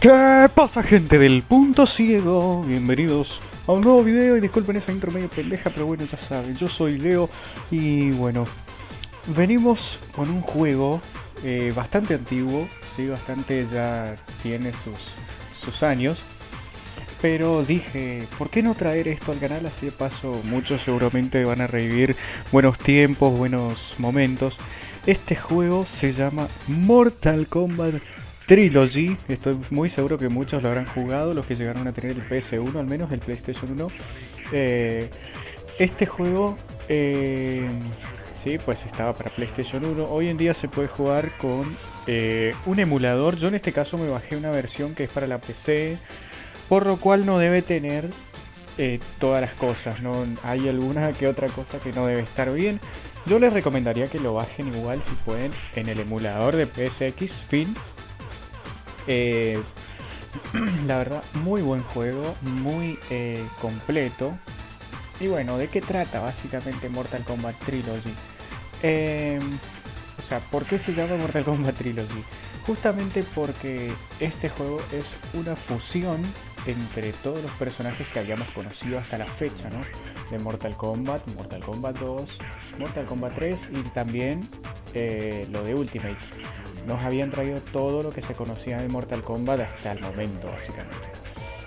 ¿Qué pasa gente del punto ciego? Bienvenidos a un nuevo video y disculpen esa intro medio pendeja, pero bueno, ya saben, yo soy Leo y bueno, venimos con un juego eh, bastante antiguo, sí, bastante ya tiene sus, sus años, pero dije, ¿por qué no traer esto al canal? Así de paso, muchos seguramente van a revivir buenos tiempos, buenos momentos. Este juego se llama Mortal Kombat Trilogy. Estoy muy seguro que muchos lo habrán jugado, los que llegaron a tener el PS1, al menos el PlayStation 1. Eh, este juego, eh, sí, pues estaba para PlayStation 1. Hoy en día se puede jugar con eh, un emulador. Yo en este caso me bajé una versión que es para la PC, por lo cual no debe tener todas las cosas. No hay alguna que otra cosa que no debe estar bien. Yo les recomendaría que lo bajen igual si pueden en el emulador de PSX Fin eh, la verdad, muy buen juego, muy eh, completo. Y bueno, ¿de qué trata básicamente Mortal Kombat Trilogy? Em, o sea, ¿por qué se llama Mortal Kombat Trilogy? Justamente porque este juego es una fusión entre todos los personajes que habíamos conocido hasta la fecha, ¿no? De Mortal Kombat, Mortal Kombat 2, Mortal Kombat 3 y también eh, lo de Ultimate nos habían traído todo lo que se conocía de Mortal Kombat hasta el momento, básicamente.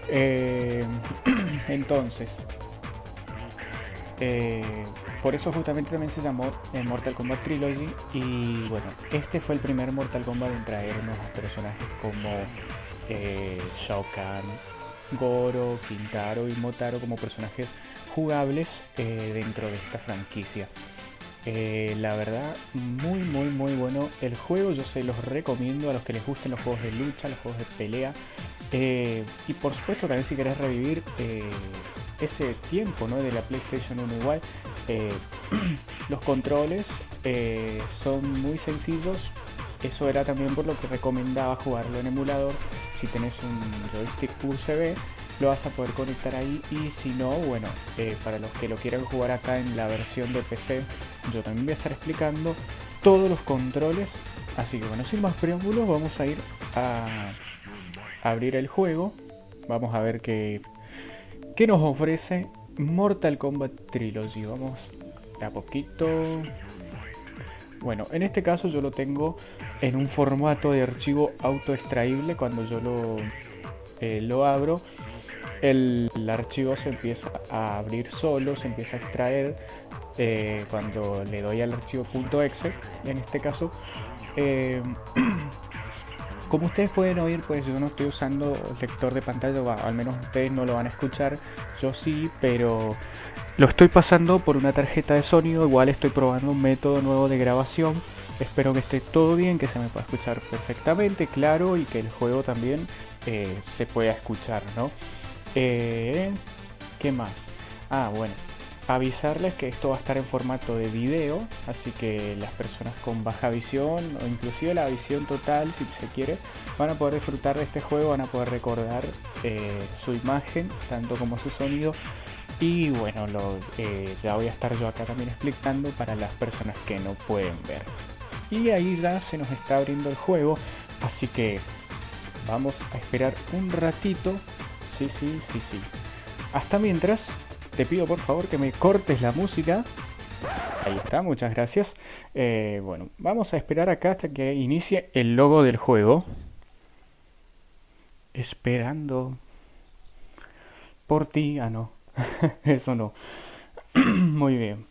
Eh, entonces, eh, por eso justamente también se llamó eh, Mortal Kombat Trilogy y bueno, este fue el primer Mortal Kombat en traernos a personajes como Shao Kahn, Goro, Quintaro y Motaro como personajes jugables dentro de esta franquicia. Eh, la verdad, muy, muy, muy bueno el juego. Yo se los recomiendo a los que les gusten los juegos de lucha, los juegos de pelea. Eh, y por supuesto, también si querés revivir eh, ese tiempo ¿no? de la PlayStation 1 igual, los controles son muy sencillos. Eso era también por lo que recomendaba jugarlo en emulador. Si tenés un joystick USB, lo vas a poder conectar ahí y si no, bueno, para los que lo quieran jugar acá en la versión de PC, yo también voy a estar explicando todos los controles. Así que bueno, sin más preámbulos, vamos a ir a abrir el juego. Vamos a ver qué, qué nos ofrece Mortal Kombat Trilogy. Vamos a poquito. Bueno, en este caso yo lo tengo en un formato de archivo auto extraíble. Cuando yo lo, eh, lo abro, el, archivo se empieza a abrir solo, se empieza a extraer eh, cuando le doy al archivo .exe, en este caso. Eh, como ustedes pueden oír, pues yo no estoy usando lector de pantalla, al menos ustedes no lo van a escuchar, yo sí, pero lo estoy pasando por una tarjeta de sonido, igual estoy probando un método nuevo de grabación. Espero que esté todo bien, que se me pueda escuchar perfectamente, claro, y que el juego también eh, se pueda escuchar, ¿no? Eh, ¿Qué más? Ah, bueno, avisarles que esto va a estar en formato de video, así que las personas con baja visión o inclusive la visión total, si se quiere, van a poder disfrutar de este juego, van a poder recordar eh, su imagen, tanto como su sonido. Y bueno, eh, ya voy a estar yo acá también explicando para las personas que no pueden ver. Y ahí ya se nos está abriendo el juego, así que vamos a esperar un ratito sí, sí, sí, sí. Hasta mientras, te pido por favor que me cortes la música. Ahí está, muchas gracias. Eh, bueno, vamos a esperar acá hasta que inicie el logo del juego. Esperando por ti. Ah, no. Eso no. Muy bien.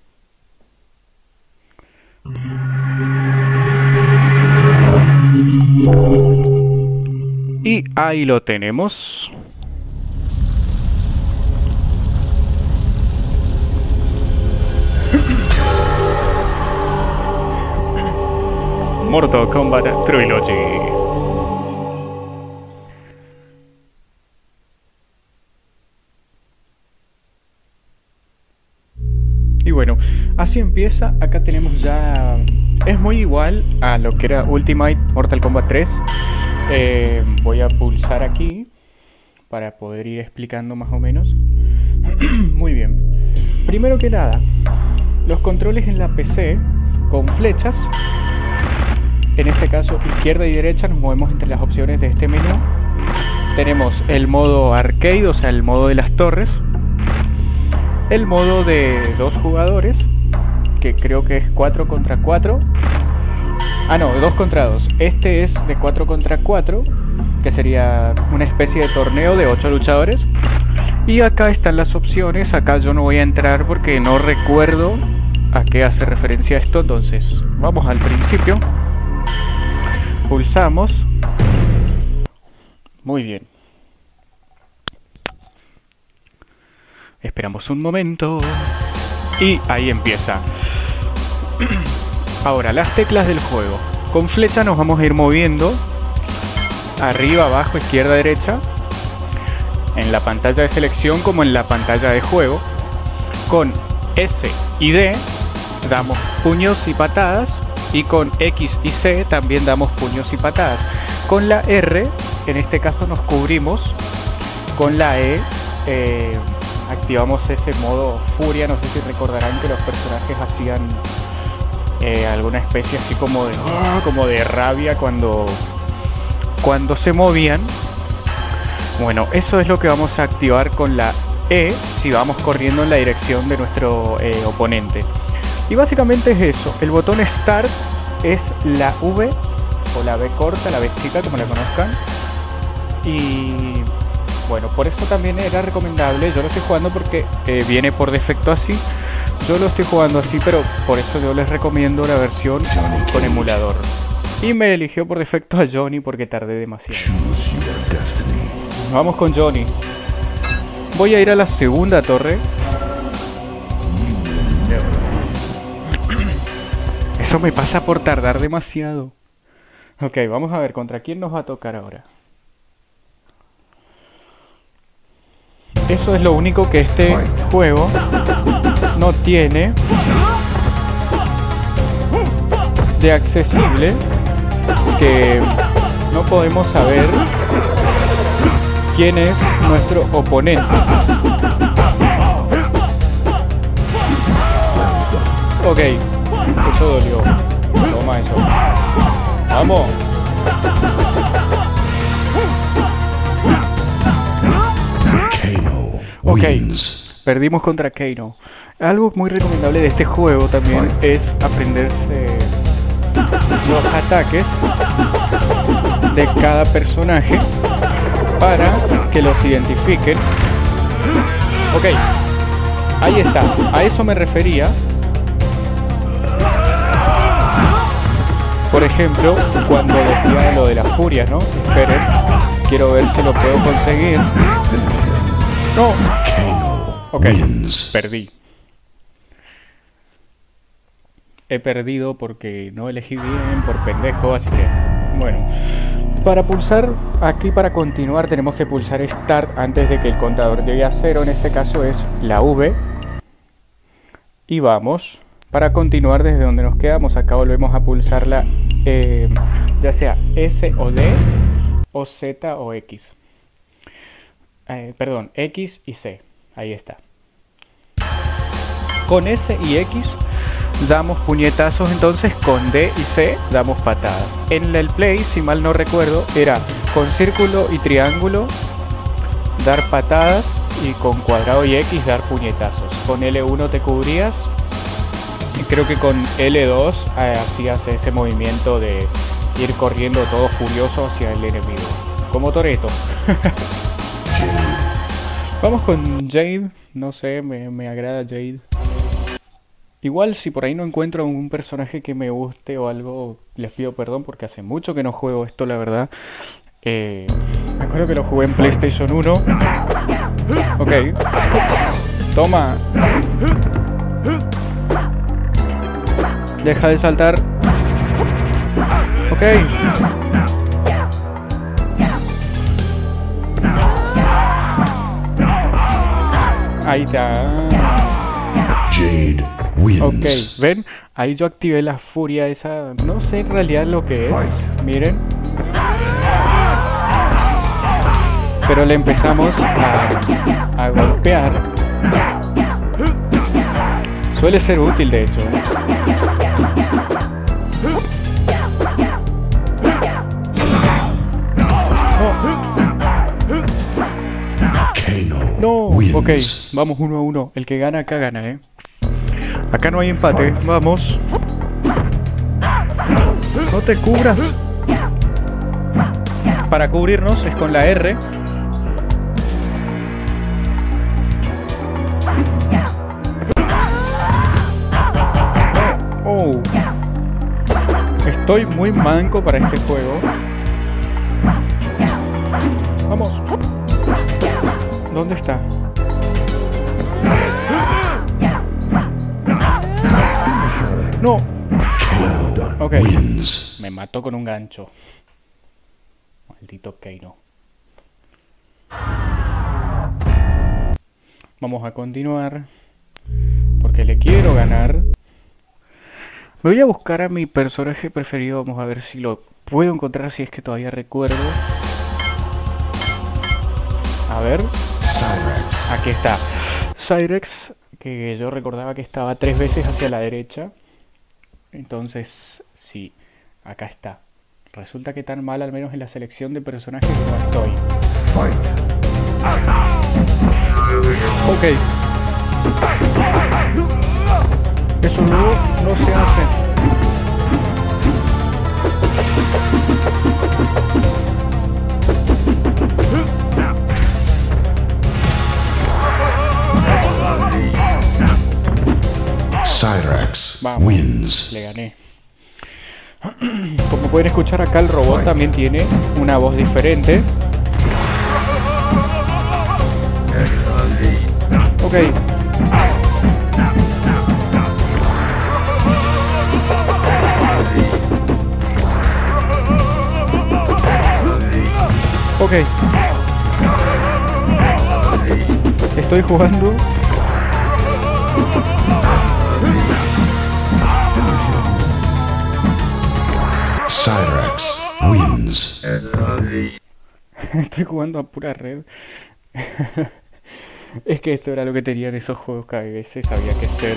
Y ahí lo tenemos. Mortal Kombat Trilogy. Bueno, así empieza. Acá tenemos ya... Es muy igual a lo que era Ultimate Mortal Kombat 3. Eh, voy a pulsar aquí para poder ir explicando más o menos. muy bien. Primero que nada, los controles en la PC con flechas. En este caso, izquierda y derecha nos movemos entre las opciones de este menú. Tenemos el modo arcade, o sea, el modo de las torres el modo de dos jugadores, que creo que es 4 contra 4. Ah, no, 2 contra 2. Este es de 4 contra 4, que sería una especie de torneo de 8 luchadores. Y acá están las opciones, acá yo no voy a entrar porque no recuerdo a qué hace referencia esto, entonces vamos al principio. Pulsamos. Muy bien. Esperamos un momento. Y ahí empieza. Ahora, las teclas del juego. Con flecha nos vamos a ir moviendo. Arriba, abajo, izquierda, derecha. En la pantalla de selección como en la pantalla de juego. Con S y D damos puños y patadas. Y con X y C también damos puños y patadas. Con la R, en este caso nos cubrimos. Con la E, eh, activamos ese modo furia. No sé si recordarán que los personajes hacían eh, alguna especie así como de, como de rabia cuando, cuando se movían. Bueno, eso es lo que vamos a activar con la E si vamos corriendo en la dirección de nuestro eh, oponente. Y básicamente es eso. El botón Start es la V o la B corta, la B chica como la conozcan. Y bueno, por eso también era recomendable, yo lo estoy jugando porque eh, viene por defecto así. Yo lo estoy jugando así, pero por eso yo les recomiendo la versión con emulador. Y me eligió por defecto a Johnny porque tardé demasiado. Vamos con Johnny. Voy a ir a la segunda torre. Eso me pasa por tardar demasiado. Ok, vamos a ver contra quién nos va a tocar ahora. Eso es lo único que este juego no tiene de accesible que no podemos saber quién es nuestro oponente. Ok, eso dolió. Toma eso. Vamos. Ok, perdimos contra Kano. Algo muy recomendable de este juego también es aprenderse los ataques de cada personaje para que los identifiquen. Ok, ahí está, a eso me refería. Por ejemplo, cuando decía lo de las furias, ¿no? Esperen, quiero ver si lo puedo conseguir. No. Ok, perdí. He perdido porque no elegí bien, por pendejo, así que... Bueno. Para pulsar aquí, para continuar, tenemos que pulsar Start antes de que el contador llegue a cero. En este caso es la V. Y vamos. Para continuar desde donde nos quedamos, acá volvemos a pulsar la... Eh, ya sea S o D, o Z o X. Eh, perdón, X y C. Ahí está. Con S y X damos puñetazos, entonces con D y C damos patadas. En el play, si mal no recuerdo, era con círculo y triángulo dar patadas y con cuadrado y X dar puñetazos. Con L1 te cubrías y creo que con L2 eh, hacías ese movimiento de ir corriendo todo furioso hacia el enemigo. Como Toreto. Vamos con Jade. No sé, me, agrada Jade. Igual si por ahí no encuentro un personaje que me guste o algo, les pido perdón porque hace mucho que no juego esto, la verdad. Eh, me acuerdo que lo jugué en PlayStation 1. Ok. Toma. Deja de saltar. Ok. Ahí está. Jade wins. Ok, ¿ven? Ahí yo activé la furia esa. No sé en realidad lo que es. Miren. Pero le empezamos a, a golpear. Suele ser útil, de hecho. Ok, vamos uno a uno. El que gana acá gana, eh. Acá no hay empate, vamos. No te cubras. Para cubrirnos es con la R. Oh. Estoy muy manco para este juego. Vamos. ¿Dónde está? No. Ok. Me mató con un gancho. Maldito Keino. Vamos a continuar. Porque le quiero ganar. Me voy a buscar a mi personaje preferido. Vamos a ver si lo puedo encontrar. Si es que todavía recuerdo. A ver. Aquí está. Cyrex, que yo recordaba que estaba tres veces hacia la derecha. Entonces, sí, acá está. Resulta que tan mal, al menos en la selección de personajes, no estoy. Ok. Eso no, no se hace. Cyrax Vamos. wins. Le gané. Como pueden escuchar acá, el robot también tiene una voz diferente. Ok. Ok. Estoy jugando. Cyrax wins. Estoy jugando a pura red. Es que esto era lo que tenían esos juegos que a veces había que ser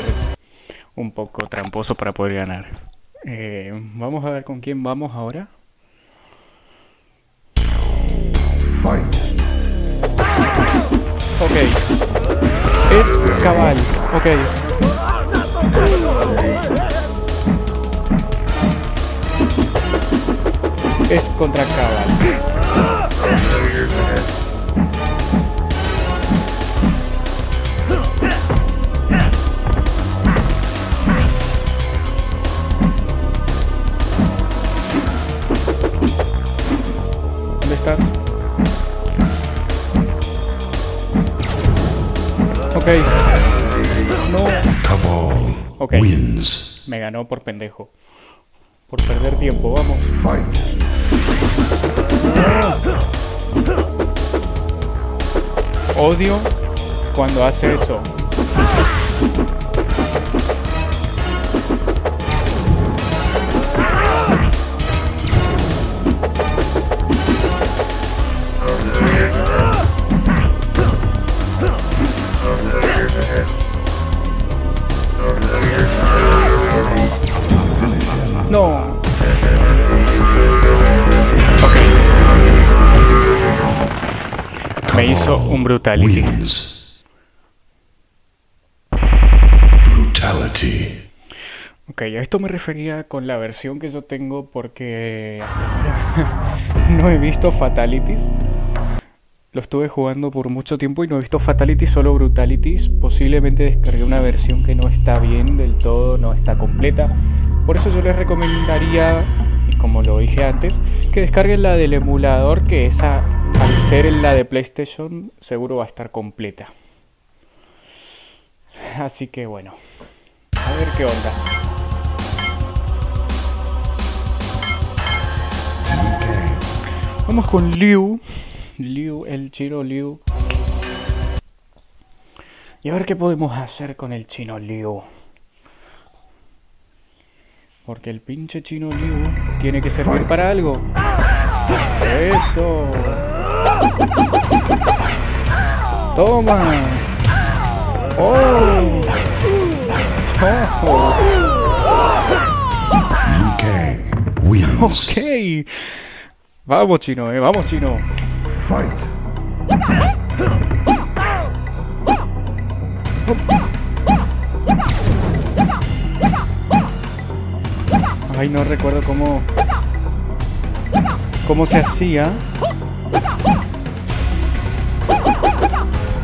un poco tramposo para poder ganar. Eh, vamos a ver con quién vamos ahora. Ok. Es cabal. Ok. Es contra cabal. ¿Dónde estás? Ok. No. Cabal Ok. wins. Me ganó por pendejo. Por perder tiempo, vamos. Odio cuando hace eso. No. Me hizo un brutality. Wins. Brutality. Ok, a esto me refería con la versión que yo tengo porque hasta ahora no he visto Fatalities. Lo estuve jugando por mucho tiempo y no he visto Fatalities, solo Brutalities. Posiblemente descargué una versión que no está bien del todo, no está completa. Por eso yo les recomendaría, y como lo dije antes, que descarguen la del emulador, que esa, al ser la de PlayStation, seguro va a estar completa. Así que bueno, a ver qué onda. Vamos con Liu. Liu, el Chiro Liu. Y a ver qué podemos hacer con el chino Liu. Porque el pinche chino Liu tiene que servir para algo. Eso. Toma. Oh. Oh. Ok. Vamos, chino, eh. Vamos, chino. Ay, no recuerdo cómo. cómo se hacía.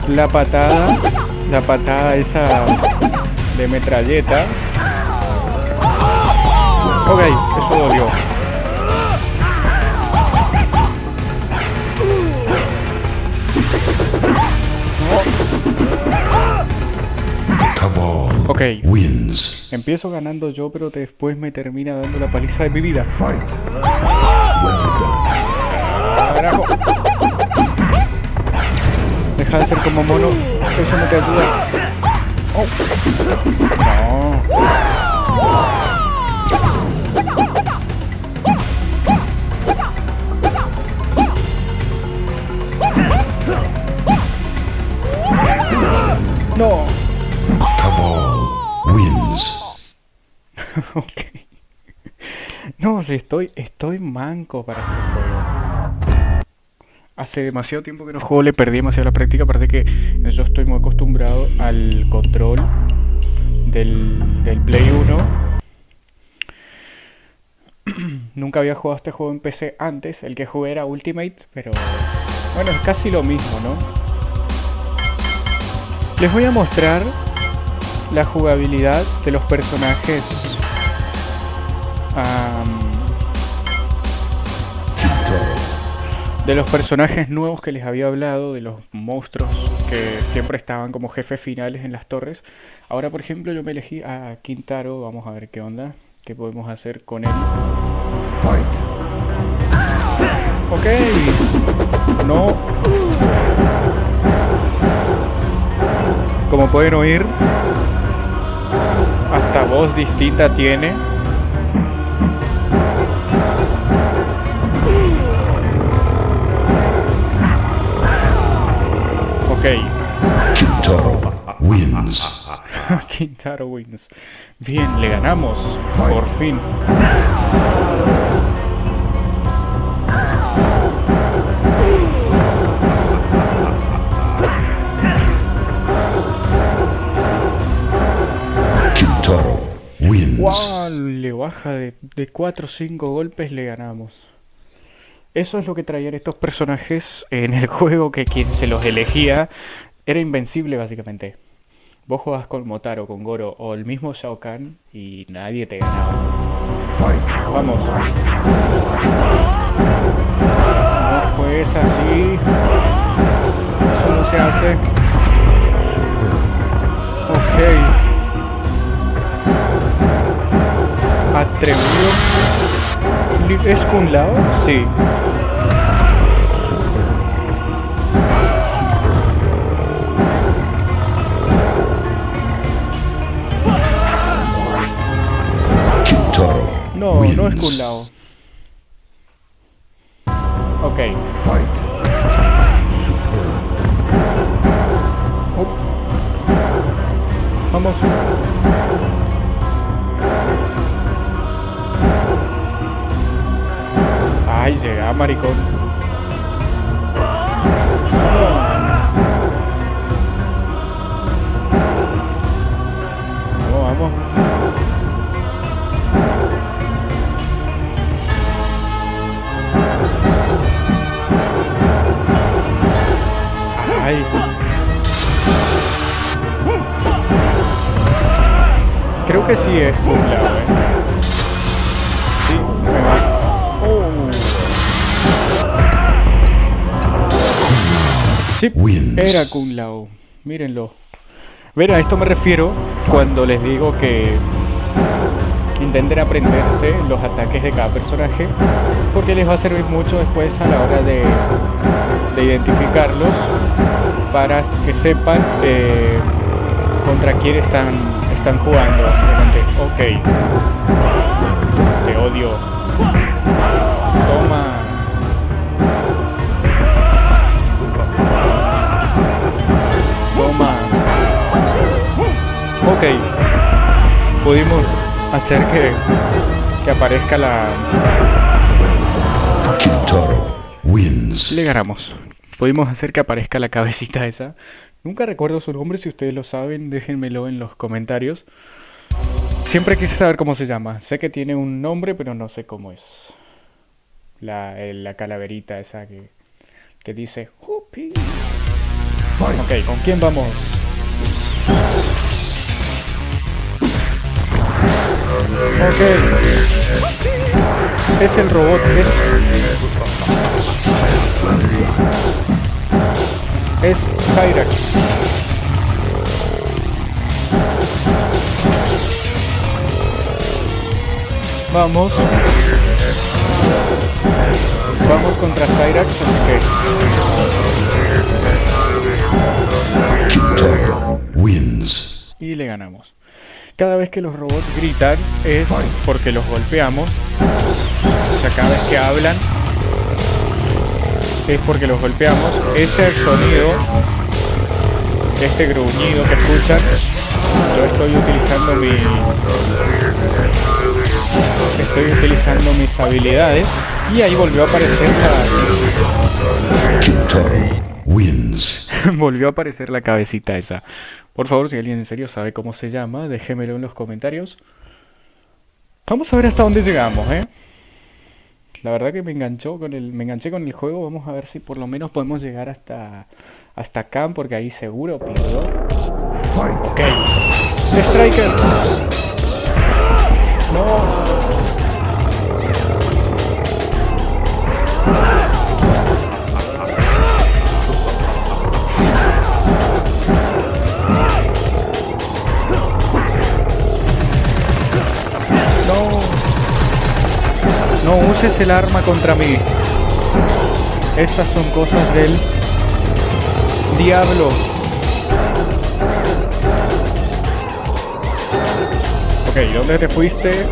La patada. La patada esa de metralleta. Ok, eso dolió. Wins. empiezo ganando yo, pero después me termina dando la paliza de mi vida. Carajo. Deja de ser como mono, eso no te ayuda. Oh. No. Ok. No, si estoy, estoy manco para este juego. Hace demasiado tiempo que no juego, le perdí demasiado la práctica, aparte que yo estoy muy acostumbrado al control del, del Play 1. Nunca había jugado este juego en PC antes, el que jugué era Ultimate, pero bueno, es casi lo mismo, ¿no? Les voy a mostrar la jugabilidad de los personajes de los personajes nuevos que les había hablado, de los monstruos que siempre estaban como jefes finales en las torres. Ahora, por ejemplo, yo me elegí a Quintaro, vamos a ver qué onda, qué podemos hacer con él. Ok, no. Como pueden oír, hasta voz distinta tiene. Ok, Kintaro wins. Quintaro wins. Bien, le ganamos. Por fin. Kintaro wins. ¡Wow! Le baja de, de 4 o 5 golpes, le ganamos. Eso es lo que traían estos personajes en el juego que quien se los elegía era invencible básicamente. Vos jugabas con Motaro, con Goro o el mismo Shao Kahn y nadie te ganaba. Vamos. No juegues así. Eso no se hace. Ok. Atrevido. ¿Es Kun Lao? Sí. No, wins. no es Kun Lao. Ok. Up. Vamos. Ay, llega, maricón. Vamos, vamos. Ay. Creo que sí es Lao, eh. Sí, Wins. era Kung Lao. Mírenlo. Ver, a esto me refiero cuando les digo que intenten aprenderse los ataques de cada personaje porque les va a servir mucho después a la hora de, de identificarlos para que sepan eh, ¿Contra quién están, están jugando, básicamente? Ok. Te odio. Toma. Ok. Pudimos hacer que, que aparezca la... Wins. Le ganamos. Pudimos hacer que aparezca la cabecita esa. Nunca recuerdo su nombre, si ustedes lo saben, déjenmelo en los comentarios. Siempre quise saber cómo se llama. Sé que tiene un nombre, pero no sé cómo es. La, la calaverita esa que, que dice... Ok, ¿con quién vamos? Ok. Es el robot, es... Es Cyrax. Vamos. Vamos contra Cyrax, Kintaro wins. Y le ganamos. Cada vez que los robots gritan es porque los golpeamos. O sea, cada vez que hablan es porque los golpeamos. Ese sonido, este gruñido que escuchan, yo estoy utilizando mi... Estoy utilizando mis habilidades y ahí volvió a aparecer la... Volvió a aparecer la cabecita esa. Por favor, si alguien en serio sabe cómo se llama, déjemelo en los comentarios. Vamos a ver hasta dónde llegamos, ¿eh? La verdad que me enganchó con el, me enganché con el juego. Vamos a ver si por lo menos podemos llegar hasta, hasta acá, porque ahí seguro pierdo. Ok. Striker. No. No uses el arma contra mí. Esas son cosas del diablo. Ok, ¿dónde te fuiste?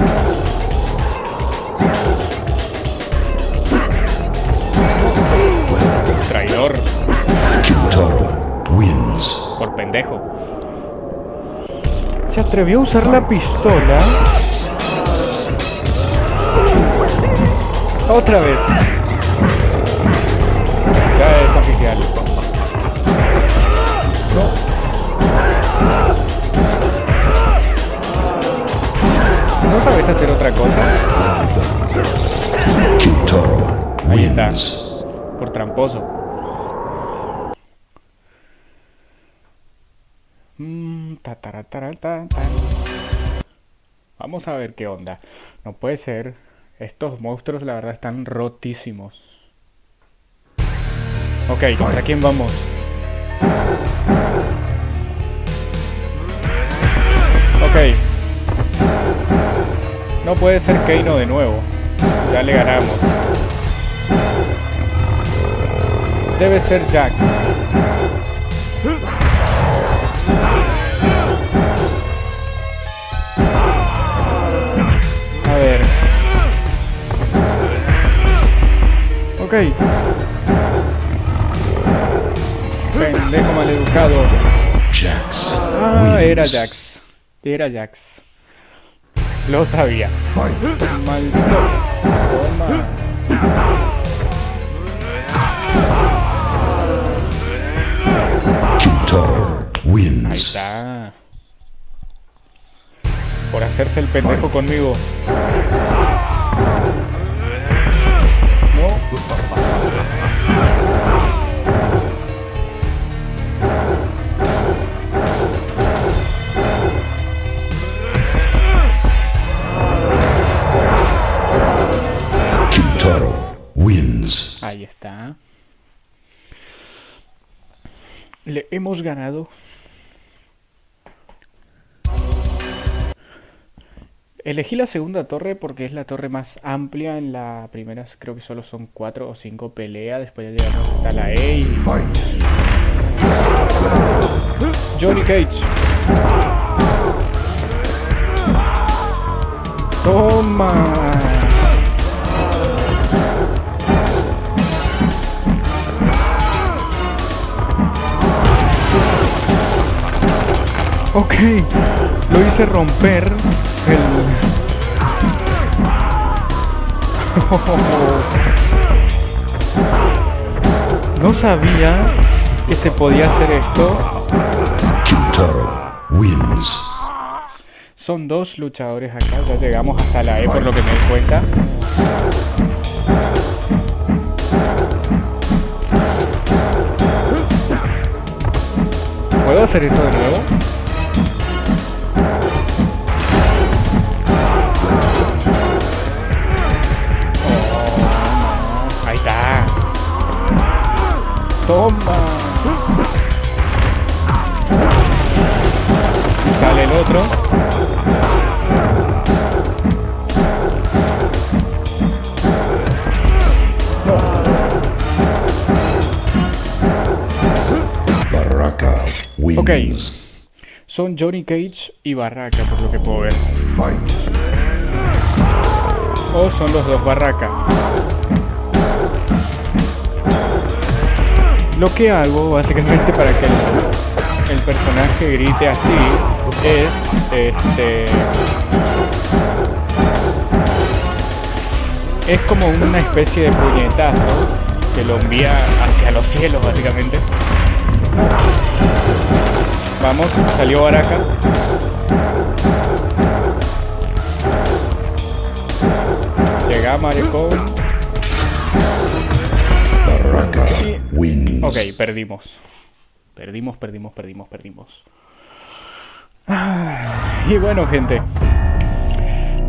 Traidor, por pendejo. Se atrevió a usar la pistola. Otra vez. Ya es oficial. No. ¿No sabes hacer otra cosa? Ahí está. Por tramposo. Mm, ta, tara, tara, ta, ta. Vamos a ver qué onda. No puede ser. Estos monstruos la verdad están rotísimos. Ok, ¿contra quién vamos? Ok. No puede ser Keino de nuevo. Ya le ganamos. Debe ser Jack. Ok. Pendejo maleducado. Jax Ah, wins. era Jax. Era Jax. Lo sabía. Maldito. Toma. Kintaro Ahí wins. está. Por hacerse el pendejo conmigo. Le hemos ganado. Elegí la segunda torre porque es la torre más amplia. En la primera creo que solo son cuatro o cinco peleas. Después ya llegamos hasta la E. Johnny Cage. Toma. Ok, lo hice romper el... No sabía que se podía hacer esto. Wins. Son dos luchadores acá, ya llegamos hasta la E por lo que me di cuenta. ¿Puedo hacer eso de nuevo? Toma. Sale el otro. Baraka wins. Ok. Son Johnny Cage y Barraca, por lo que puedo ver. O son los dos Barraca. Lo que hago, básicamente, para que el, el personaje grite así, es este. Es como una especie de puñetazo que lo envía hacia los cielos, básicamente. Vamos, salió Baraka. Llega Maricón. Baraka wins. Ok, perdimos. Perdimos, perdimos, perdimos, perdimos. Y bueno, gente.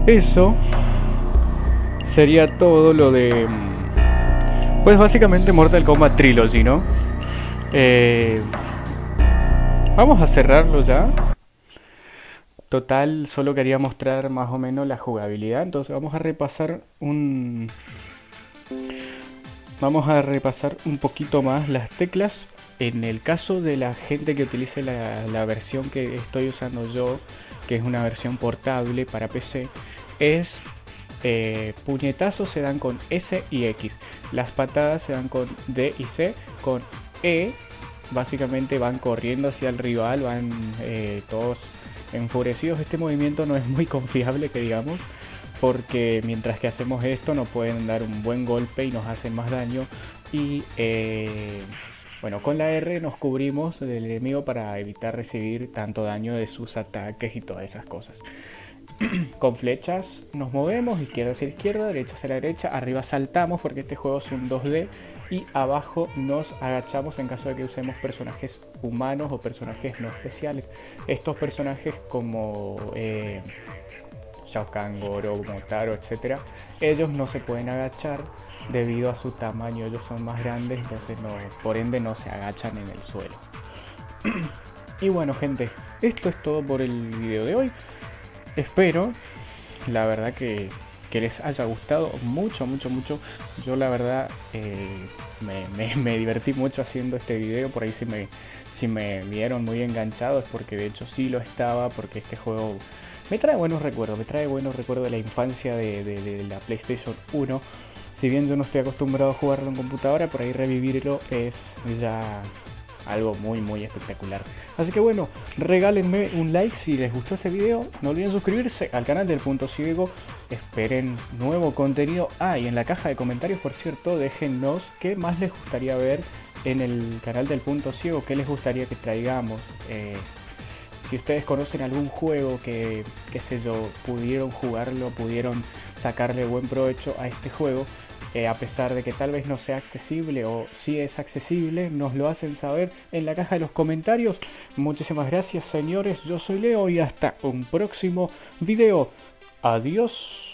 Eso sería todo lo de... mm, Pues básicamente Mortal Kombat Trilogy, ¿no? Eh, vamos a cerrarlo ya. Total, solo quería mostrar más o menos la jugabilidad. Entonces vamos a repasar un... Vamos a repasar un poquito más las teclas. En el caso de la gente que utilice la, versión que estoy usando yo, que es una versión portable para PC, es eh, puñetazos se dan con S y X. Las patadas se dan con D y C. Con E, básicamente van corriendo hacia el rival, van eh, todos enfurecidos. Este movimiento no es muy confiable, que digamos, porque mientras que hacemos esto nos pueden dar un buen golpe y nos hacen más daño. Y eh, bueno, con la R nos cubrimos del enemigo para evitar recibir tanto daño de sus ataques y todas esas cosas. con flechas nos movemos, izquierda hacia izquierda, derecha hacia la derecha, arriba saltamos porque este juego es un 2D y abajo nos agachamos en caso de que usemos personajes humanos o personajes no especiales. Estos personajes como eh, Shao Kahn, Goro, Motaro, etc. Ellos no se pueden agachar debido a su tamaño, ellos son más grandes, entonces no, por ende no se agachan en el suelo. y bueno gente, esto es todo por el video de hoy. Espero, la verdad que, que les haya gustado mucho, mucho, mucho. Yo la verdad eh, me, divertí mucho haciendo este video, por ahí si me, si me vieron muy enganchados, porque de hecho sí lo estaba, porque este juego me trae buenos recuerdos, me trae buenos recuerdos de la infancia de, la PlayStation 1. Si bien yo no estoy acostumbrado a jugarlo en computadora, por ahí revivirlo es ya algo muy muy espectacular. Así que bueno, regálenme un like si les gustó este video. No olviden suscribirse al canal del Punto Ciego. Esperen nuevo contenido. Ah, y en la caja de comentarios, por cierto, déjennos qué más les gustaría ver en el canal del Punto Ciego, qué les gustaría que traigamos. Eh, si ustedes conocen algún juego que, qué sé yo, pudieron jugarlo, pudieron sacarle buen provecho a este juego, eh, a pesar de que tal vez no sea accesible o si es accesible, nos lo hacen saber en la caja de los comentarios. Muchísimas gracias señores, yo soy Leo y hasta un próximo video. Adiós.